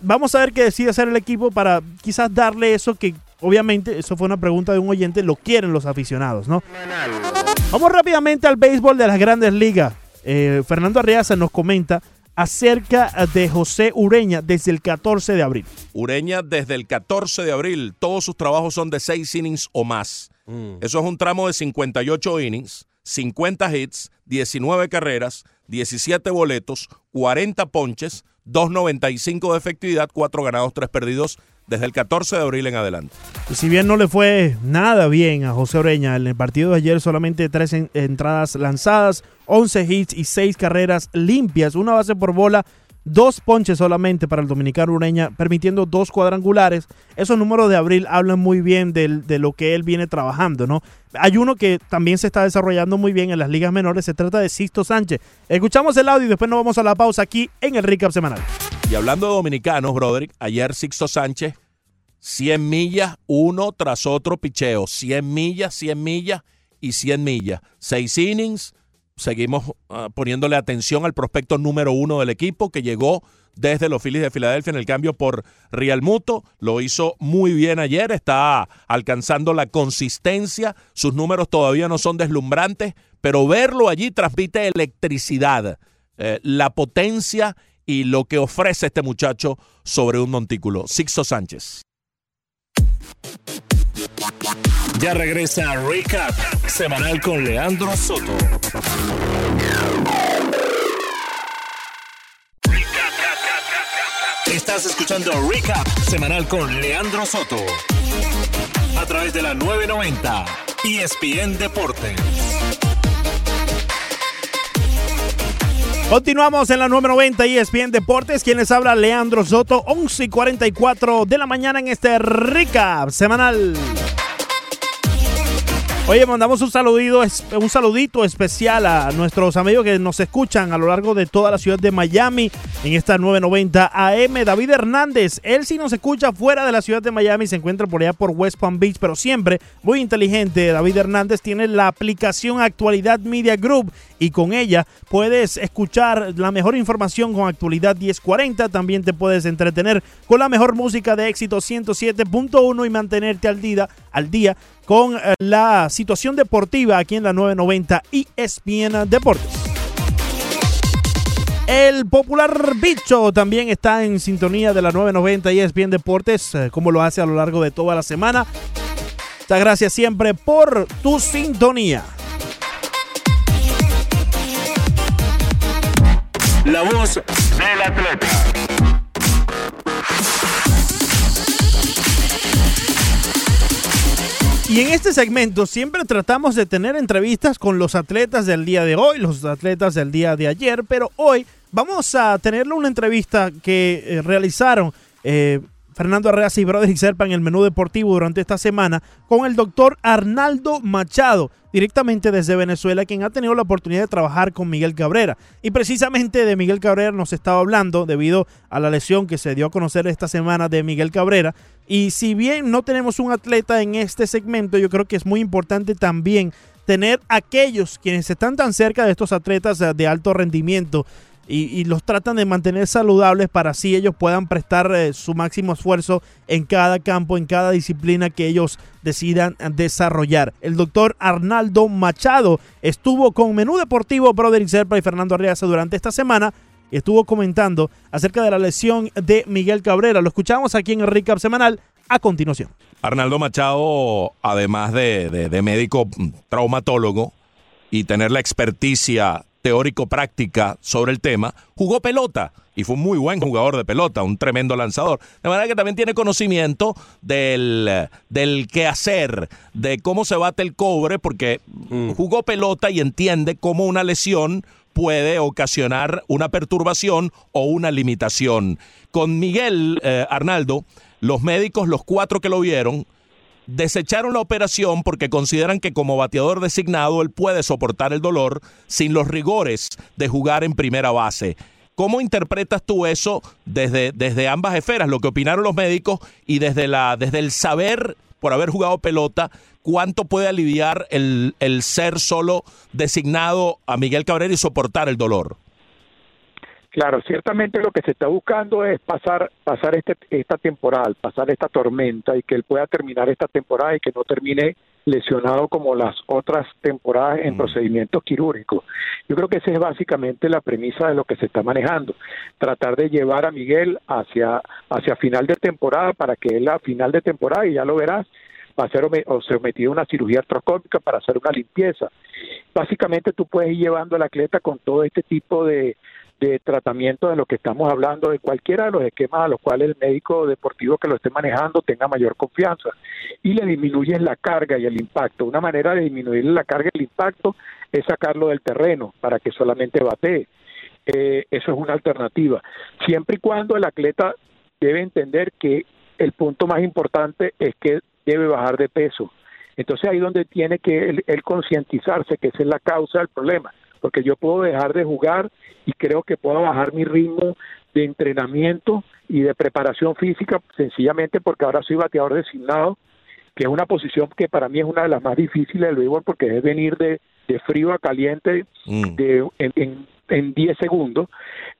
Vamos a ver qué decide hacer el equipo para quizás darle eso que, obviamente, eso fue una pregunta de un oyente, lo quieren los aficionados, ¿no? Vamos rápidamente al béisbol de las grandes ligas. Eh, Fernando Arriaza nos comenta acerca de José Ureña desde el 14 de abril. Ureña desde el 14 de abril, todos sus trabajos son de 6 innings o más. Mm. Eso es un tramo de 58 innings 50 hits, 19 carreras, 17 boletos, 40 ponches, 2.95 de efectividad, 4 ganados, 3 perdidos desde el 14 de abril en adelante. Y si bien no le fue nada bien a José Oreña en el partido de ayer, solamente 3 entradas lanzadas, 11 hits y 6 carreras limpias, una base por bola dos ponches solamente para el dominicano Ureña, permitiendo dos cuadrangulares. Esos números de abril hablan muy bien de, lo que él viene trabajando, ¿no? Hay uno que también se está desarrollando muy bien en las ligas menores, se trata de Sisto Sánchez. Escuchamos el audio y después nos vamos a la pausa aquí en el Recap Semanal. Y hablando de dominicanos, Broderick, ayer Sixto Sánchez, 100 millas, uno tras otro picheo, 100 millas, 100 millas y 100 millas. Seis innings, seguimos ah, poniéndole atención al prospecto número uno del equipo que llegó desde los Phillies de Filadelfia en el cambio por Real Muto. Lo hizo muy bien ayer, está alcanzando la consistencia. Sus números todavía no son deslumbrantes, pero verlo allí transmite electricidad, eh, la potencia y lo que ofrece este muchacho sobre un montículo. Sixto Sánchez. Ya regresa Recap semanal con Leandro Soto. Estás escuchando Recap semanal con Leandro Soto a través de la 990 ESPN Deportes. Continuamos en la 990 ESPN Deportes. Quienes habla Leandro Soto, 11 y 44 de la mañana en este recap semanal. Oye, mandamos un saludito, un saludito especial a nuestros amigos que nos escuchan a lo largo de toda la ciudad de Miami en esta 990 AM. David Hernández, él sí nos escucha fuera de la ciudad de Miami, se encuentra por allá por West Palm Beach, pero siempre muy inteligente. David Hernández tiene la aplicación Actualidad Media Group y con ella puedes escuchar la mejor información con Actualidad 1040. También te puedes entretener con la mejor música de éxito 107.1 y mantenerte al día, al día con eh, la situación deportiva aquí en la 990 ESPN Deportes. El popular bicho también está en sintonía de la 990 ESPN Deportes, eh, como lo hace a lo largo de toda la semana. Muchas gracias siempre por tu sintonía. La voz del atleta. Y en este segmento siempre tratamos de tener entrevistas con los atletas del día de hoy, los atletas del día de ayer, pero hoy vamos a tenerle una entrevista que eh, realizaron eh, Fernando Arreas y Broderick Serpa en el menú deportivo durante esta semana con el doctor Arnaldo Machado, directamente desde Venezuela, quien ha tenido la oportunidad de trabajar con Miguel Cabrera. Y precisamente de Miguel Cabrera nos estaba hablando debido a la lesión que se dio a conocer esta semana de Miguel Cabrera. Y si bien no tenemos un atleta en este segmento, yo creo que es muy importante también tener aquellos quienes están tan cerca de estos atletas de alto rendimiento y, los tratan de mantener saludables para así ellos puedan prestar eh, su máximo esfuerzo en cada campo, en cada disciplina que ellos decidan desarrollar. El doctor Arnaldo Machado estuvo con Menú Deportivo, Broderick Serpa y Fernando Arriaza durante esta semana y estuvo comentando acerca de la lesión de Miguel Cabrera. Lo escuchamos aquí en el recap semanal a continuación. Arnaldo Machado, además de, de médico traumatólogo y tener la experticia teórico-práctica sobre el tema, jugó pelota y fue un muy buen jugador de pelota, un tremendo lanzador. De manera que también tiene conocimiento del, del qué hacer, de cómo se bate el cobre, porque mm. jugó pelota y entiende cómo una lesión puede ocasionar una perturbación o una limitación. Con Miguel eh, Arnaldo, los médicos, los cuatro que lo vieron, desecharon la operación porque consideran que como bateador designado él puede soportar el dolor sin los rigores de jugar en primera base. ¿Cómo interpretas tú eso desde, desde ambas esferas, lo que opinaron los médicos y desde, la, desde el saber por haber jugado pelota, cuánto puede aliviar el, el ser solo designado a Miguel Cabrera y soportar el dolor? Claro, ciertamente lo que se está buscando es pasar pasar este, esta temporada, pasar esta tormenta y que él pueda terminar esta temporada y que no termine lesionado como las otras temporadas en mm. procedimientos quirúrgicos. Yo creo que esa es básicamente la premisa de lo que se está manejando, tratar de llevar a Miguel hacia hacia final de temporada para que él a final de temporada y ya lo verás va a ser sometido a una cirugía artroscópica para hacer una limpieza. Básicamente tú puedes ir llevando al atleta con todo este tipo de, de tratamiento de lo que estamos hablando, de cualquiera de los esquemas a los cuales el médico deportivo que lo esté manejando tenga mayor confianza y le disminuyen la carga y el impacto. Una manera de disminuir la carga y el impacto es sacarlo del terreno para que solamente batee. Eh, eso es una alternativa. Siempre y cuando el atleta debe entender que el punto más importante es que debe bajar de peso. Entonces ahí donde tiene que él concientizarse que esa es la causa del problema porque yo puedo dejar de jugar y creo que puedo bajar mi ritmo de entrenamiento y de preparación física sencillamente porque ahora soy bateador designado, que es una posición que para mí es una de las más difíciles del béisbol porque es venir de, frío a caliente mm. de, en, en, 10 segundos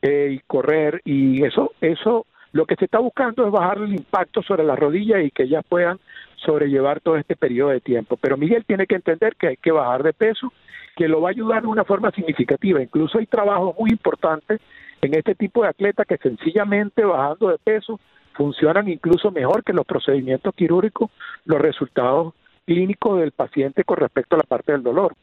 eh, y correr y eso, eso lo que se está buscando es bajar el impacto sobre las rodillas y que ellas puedan sobrellevar todo este periodo de tiempo. Pero Miguel tiene que entender que hay que bajar de peso que lo va a ayudar de una forma significativa. Incluso hay trabajos muy importantes en este tipo de atletas que sencillamente bajando de peso funcionan incluso mejor que los procedimientos quirúrgicos, los resultados clínicos del paciente con respecto a la parte del dolor.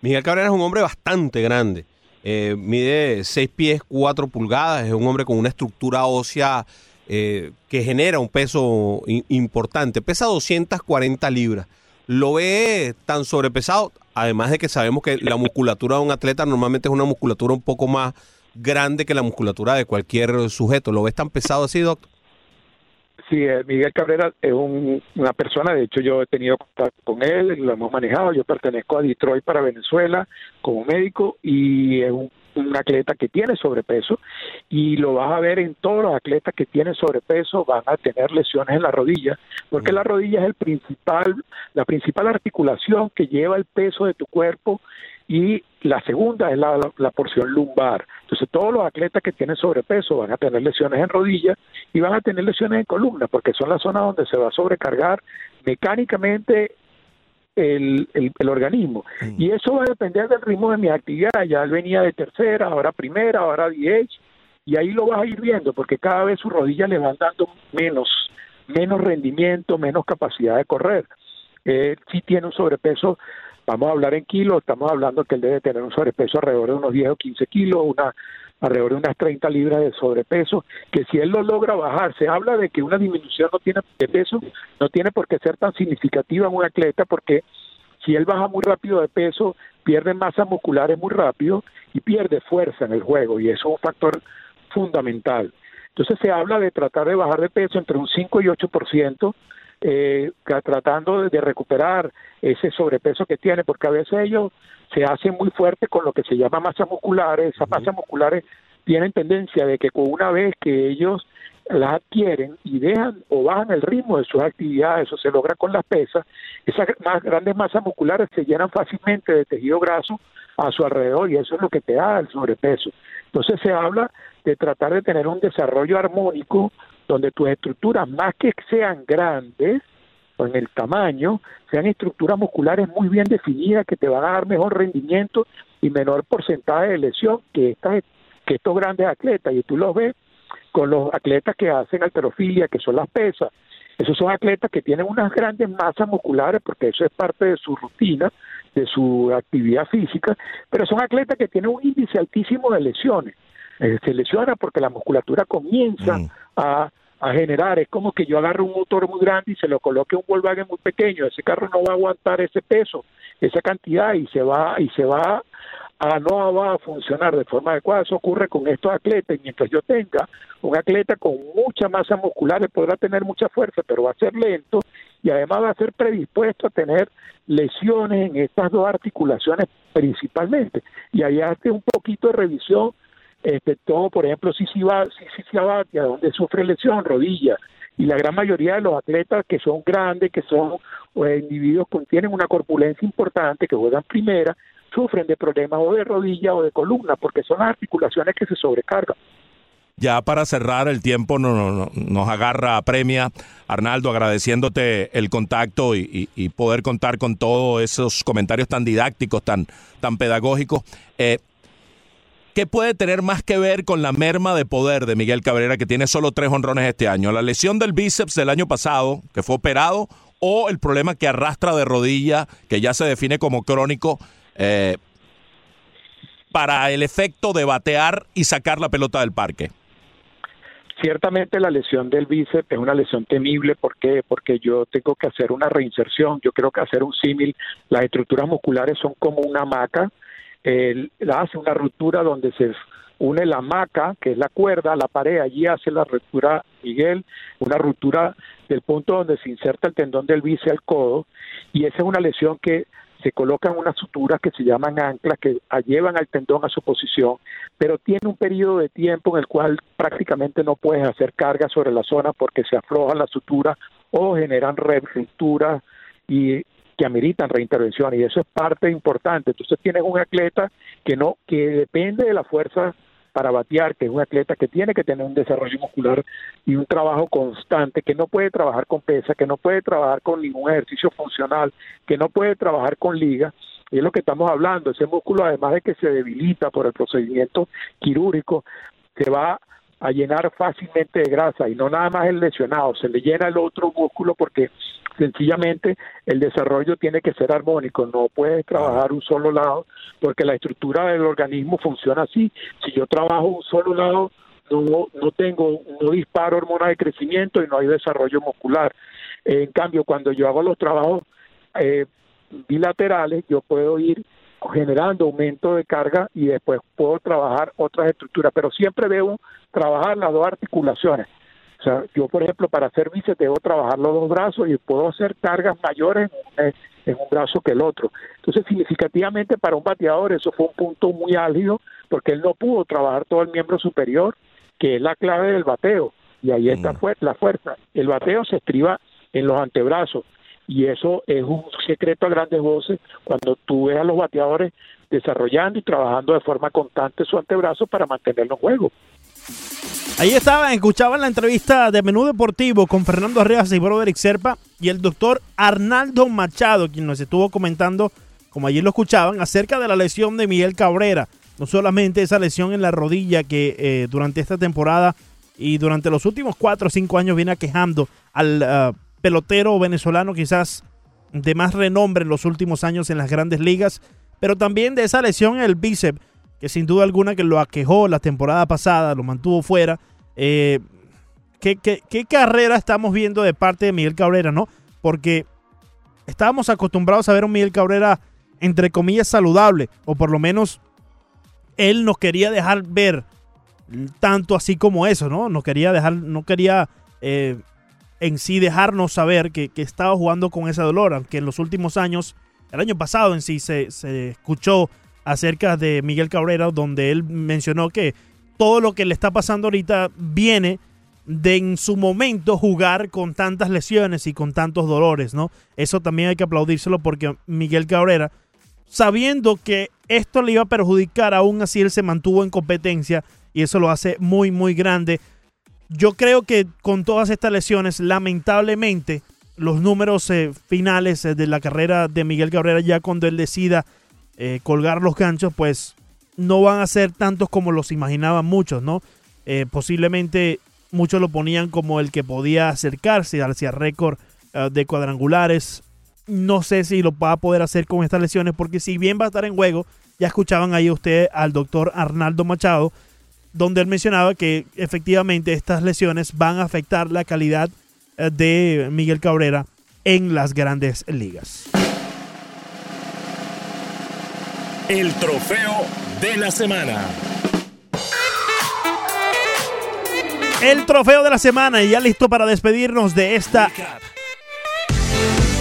Miguel Cabrera es un hombre bastante grande. Eh, mide 6 pies 4 pulgadas, es un hombre con una estructura ósea eh, que genera un peso importante. Pesa 240 libras. ¿Lo ve tan sobrepesado? Además de que sabemos que la musculatura de un atleta normalmente es una musculatura un poco más grande que la musculatura de cualquier sujeto. ¿Lo ves tan pesado así, doctor? Sí, eh, Miguel Cabrera es una persona, de hecho yo he tenido contacto con él, lo hemos manejado, yo pertenezco a Detroit para Venezuela como médico y es un un atleta que tiene sobrepeso y lo vas a ver en todos los atletas que tienen sobrepeso van a tener lesiones en la rodilla porque la rodilla es el principal la principal articulación que lleva el peso de tu cuerpo y la segunda es la, la, porción lumbar. Entonces todos los atletas que tienen sobrepeso van a tener lesiones en rodilla y van a tener lesiones en columna porque son las zonas donde se va a sobrecargar mecánicamente el, el, organismo. Mm. Y eso va a depender del ritmo de mi actividad. Ya él venía de tercera, ahora primera, ahora DH, y ahí lo vas a ir viendo, porque cada vez sus rodillas le van dando menos, menos rendimiento, menos capacidad de correr. Eh, si tiene un sobrepeso, vamos a hablar en kilos, estamos hablando que él debe tener un sobrepeso alrededor de unos 10 o 15 kilos, una alrededor de unas 30 libras de sobrepeso, que si él lo logra bajar, se habla de que una disminución no tiene de peso, no tiene por qué ser tan significativa en un atleta porque Si él baja muy rápido de peso, pierde masa musculares muy rápido y pierde fuerza en el juego y eso es un factor fundamental. Entonces se habla de tratar de bajar de peso entre un 5 y 8%, eh, tratando de, de recuperar ese sobrepeso que tiene, porque a veces ellos se hacen muy fuertes con lo que se llama masa musculares, esas masas musculares tienen tendencia de que una vez que ellos las adquieren y dejan o bajan el ritmo de sus actividades, eso se logra con las pesas, esas más grandes masas musculares se llenan fácilmente de tejido graso a su alrededor y eso es lo que te da el sobrepeso. Entonces se habla de tratar de tener un desarrollo armónico donde tus estructuras, más que sean grandes, o en el tamaño, sean estructuras musculares muy bien definidas que te van a dar mejor rendimiento y menor porcentaje de lesión que estas que estos grandes atletas y tú los ves con los atletas que hacen alterofilia, que son las pesas. Esos son atletas que tienen unas grandes masas musculares porque eso es parte de su rutina, de su actividad física, pero son atletas que tienen un índice altísimo de lesiones. Eh, se lesiona porque la musculatura comienza Mm. a, a generar, es como que yo agarro un motor muy grande y se lo coloque un Volkswagen muy pequeño, ese carro no va a aguantar ese peso, esa cantidad y se va y se va a no va a funcionar de forma adecuada. Eso ocurre con estos atletas y mientras yo tenga un atleta con mucha masa muscular, él podrá tener mucha fuerza, pero va a ser lento y además va a ser predispuesto a tener lesiones en estas dos articulaciones principalmente. Y ahí hace un poquito de revisión, este, todo, por ejemplo, si si va, si si si Abatia, donde sufre lesión, rodilla, y la gran mayoría de los atletas que son grandes, que son eh, individuos que tienen una corpulencia importante, que juegan primera, sufren de problemas o de rodilla o de columna, porque son las articulaciones que se sobrecargan. Ya para cerrar el tiempo no, no- no- nos agarra premia. Arnaldo, agradeciéndote el contacto y, y- y poder contar con todos esos comentarios tan didácticos, tan, tan pedagógicos. Eh, ¿Qué puede tener más que ver con la merma de poder de Miguel Cabrera, que tiene solo tres honrones este año? ¿La lesión del bíceps del año pasado, que fue operado, o el problema que arrastra de rodilla, que ya se define como crónico, eh, para el efecto de batear y sacar la pelota del parque? Ciertamente la lesión del bíceps es una lesión temible ¿por qué? porque yo tengo que hacer una reinserción, yo creo que hacer un símil, las estructuras musculares son como una hamaca, él hace una ruptura donde se une la hamaca, que es la cuerda, la pared, allí hace la ruptura Miguel, una ruptura del punto donde se inserta el tendón del bíceps al codo, y esa es una lesión que se colocan unas suturas que se llaman anclas que llevan al tendón a su posición, pero tiene un periodo de tiempo en el cual prácticamente no puedes hacer carga sobre la zona porque se aflojan las suturas o generan rupturas y que ameritan reintervención y eso es parte importante. Entonces tienes un atleta que no que depende de la fuerza para batear, que es un atleta que tiene que tener un desarrollo muscular y un trabajo constante, que no puede trabajar con pesa, que no puede trabajar con ningún ejercicio funcional, que no puede trabajar con liga, y es lo que estamos hablando, ese músculo además de que se debilita por el procedimiento quirúrgico, se va a llenar fácilmente de grasa y no nada más el lesionado, se le llena el otro músculo porque sencillamente el desarrollo tiene que ser armónico, no puedes trabajar un solo lado porque la estructura del organismo funciona así. Si yo trabajo un solo lado, no, no tengo, no disparo hormonas de crecimiento y no hay desarrollo muscular. En cambio, cuando yo hago los trabajos eh, bilaterales, yo puedo ir generando aumento de carga y después puedo trabajar otras estructuras, pero siempre debo trabajar las dos articulaciones. O sea, yo, por ejemplo, para hacer bíceps debo trabajar los dos brazos y puedo hacer cargas mayores en, en un brazo que el otro. Entonces, significativamente para un bateador eso fue un punto muy álgido porque él no pudo trabajar todo el miembro superior, que es la clave del bateo. Y ahí está Mm. la fuerza. El bateo se estriba en los antebrazos y eso es un secreto a grandes voces cuando tú ves a los bateadores desarrollando y trabajando de forma constante su antebrazo para mantenerlo en juego. Ahí estaban, escuchaban la entrevista de Menú Deportivo con Fernando Arrias y Broderick Serpa y el doctor Arnaldo Machado, quien nos estuvo comentando, como ayer lo escuchaban, acerca de la lesión de Miguel Cabrera. No solamente esa lesión en la rodilla que eh, durante esta temporada y durante los últimos cuatro o cinco años viene aquejando al ah, pelotero venezolano quizás de más renombre en los últimos años en las grandes ligas, pero también de esa lesión en el bíceps que sin duda alguna que lo aquejó la temporada pasada, lo mantuvo fuera. Eh, ¿qué, carrera estamos viendo de parte de Miguel Cabrera, no? Porque estábamos acostumbrados a ver a un Miguel Cabrera, entre comillas, saludable, o por lo menos él nos quería dejar ver tanto así como eso, ¿no? Nos quería dejar, no quería eh, en sí dejarnos saber que, que, estaba jugando con ese dolor, aunque en los últimos años, el año pasado en sí se, se escuchó acerca de Miguel Cabrera, donde él mencionó que todo lo que le está pasando ahorita viene de en su momento jugar con tantas lesiones y con tantos dolores, ¿no? Eso también hay que aplaudírselo porque Miguel Cabrera, sabiendo que esto le iba a perjudicar, aún así él se mantuvo en competencia y eso lo hace muy, muy grande. Yo creo que con todas estas lesiones, lamentablemente, los números eh, finales eh, de la carrera de Miguel Cabrera, ya cuando él decida eh, colgar los ganchos, pues no van a ser tantos como los imaginaban muchos, ¿no? Eh, posiblemente muchos lo ponían como el que podía acercarse hacia récord uh, de cuadrangulares. No sé si lo va a poder hacer con estas lesiones, porque si bien va a estar en juego, ya escuchaban ahí usted al doctor Arnaldo Machado, donde él mencionaba que efectivamente estas lesiones van a afectar la calidad uh, de Miguel Cabrera en las grandes ligas. El trofeo de la semana. El trofeo de la semana y ya listo para despedirnos de esta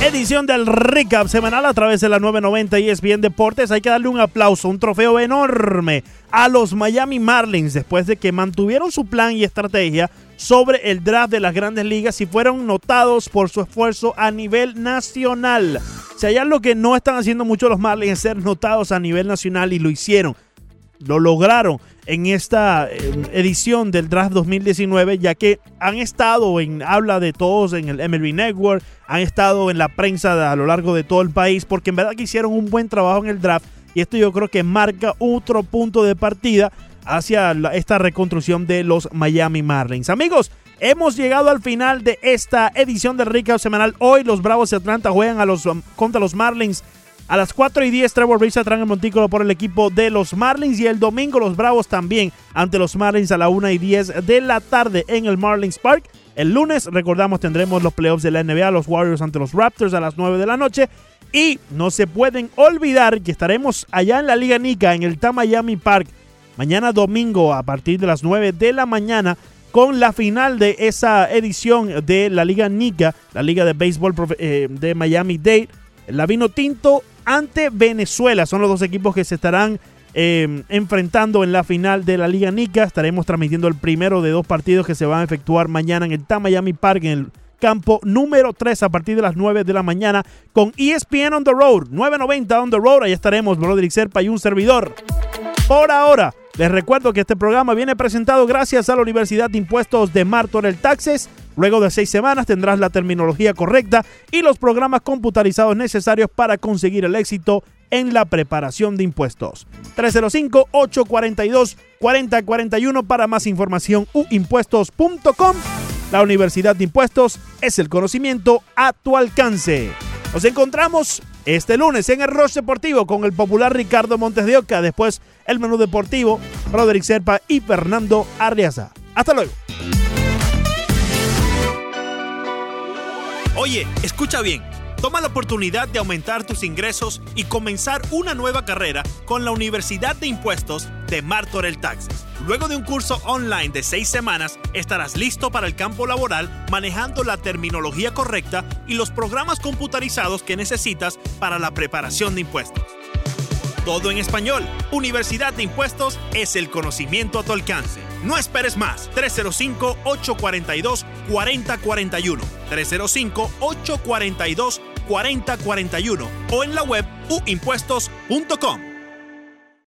edición del recap semanal a través de la 990 y ESPN Deportes. Hay que darle un aplauso, un trofeo enorme a los Miami Marlins después de que mantuvieron su plan y estrategia sobre el draft de las grandes ligas y fueron notados por su esfuerzo a nivel nacional. Si hay algo que no están haciendo mucho los Marlins es ser notados a nivel nacional y lo hicieron. Lo lograron en esta edición del draft 2019, ya que han estado en habla de todos en el MLB Network, han estado en la prensa a lo largo de todo el país, porque en verdad que hicieron un buen trabajo en el draft y esto yo creo que marca otro punto de partida hacia esta reconstrucción de los Miami Marlins. Amigos, hemos llegado al final de esta edición del Recap Semanal. Hoy los Bravos de Atlanta juegan a los, um, contra los Marlins. A las 4 y 10, Trevor Bridge traen el montículo por el equipo de los Marlins. Y el domingo, los Bravos también ante los Marlins a la 1 y 10 de la tarde en el Marlins Park. El lunes, recordamos, tendremos los playoffs de la NBA, los Warriors ante los Raptors a las 9 de la noche. Y no se pueden olvidar que estaremos allá en la Liga Nica, en el Miami Park, mañana domingo a partir de las 9 de la mañana con la final de esa edición de la Liga Nica, la Liga de Béisbol eh, de Miami Dade. La Vino Tinto ante Venezuela. Son los dos equipos que se estarán eh, enfrentando en la final de la Liga Nica. Estaremos transmitiendo el primero de dos partidos que se van a efectuar mañana en el Miami Park, en el campo número 3 a partir de las 9 de la mañana con ESPN on the road, 990 on the road. Ahí estaremos, Broderick Serpa y un servidor. Por ahora, les recuerdo que este programa viene presentado gracias a la Universidad de Impuestos de Martorell Taxes. Luego de seis semanas tendrás la terminología correcta y los programas computarizados necesarios para conseguir el éxito en la preparación de impuestos. 305-842-4041 para más información uimpuestos.com. La Universidad de Impuestos es el conocimiento a tu alcance. Nos encontramos este lunes en el Roche Deportivo con el popular Ricardo Montes de Oca. Después el menú deportivo, Roderick Serpa y Fernando Arriaza. Hasta luego. Oye, escucha bien. Toma la oportunidad de aumentar tus ingresos y comenzar una nueva carrera con la Universidad de Impuestos de Martorell Taxes. Luego de un curso online de seis semanas, estarás listo para el campo laboral manejando la terminología correcta y los programas computarizados que necesitas para la preparación de impuestos. Todo en español. Universidad de Impuestos es el conocimiento a tu alcance. No esperes más. 305-842-4041. 305-842-4041 o en la web uimpuestos.com.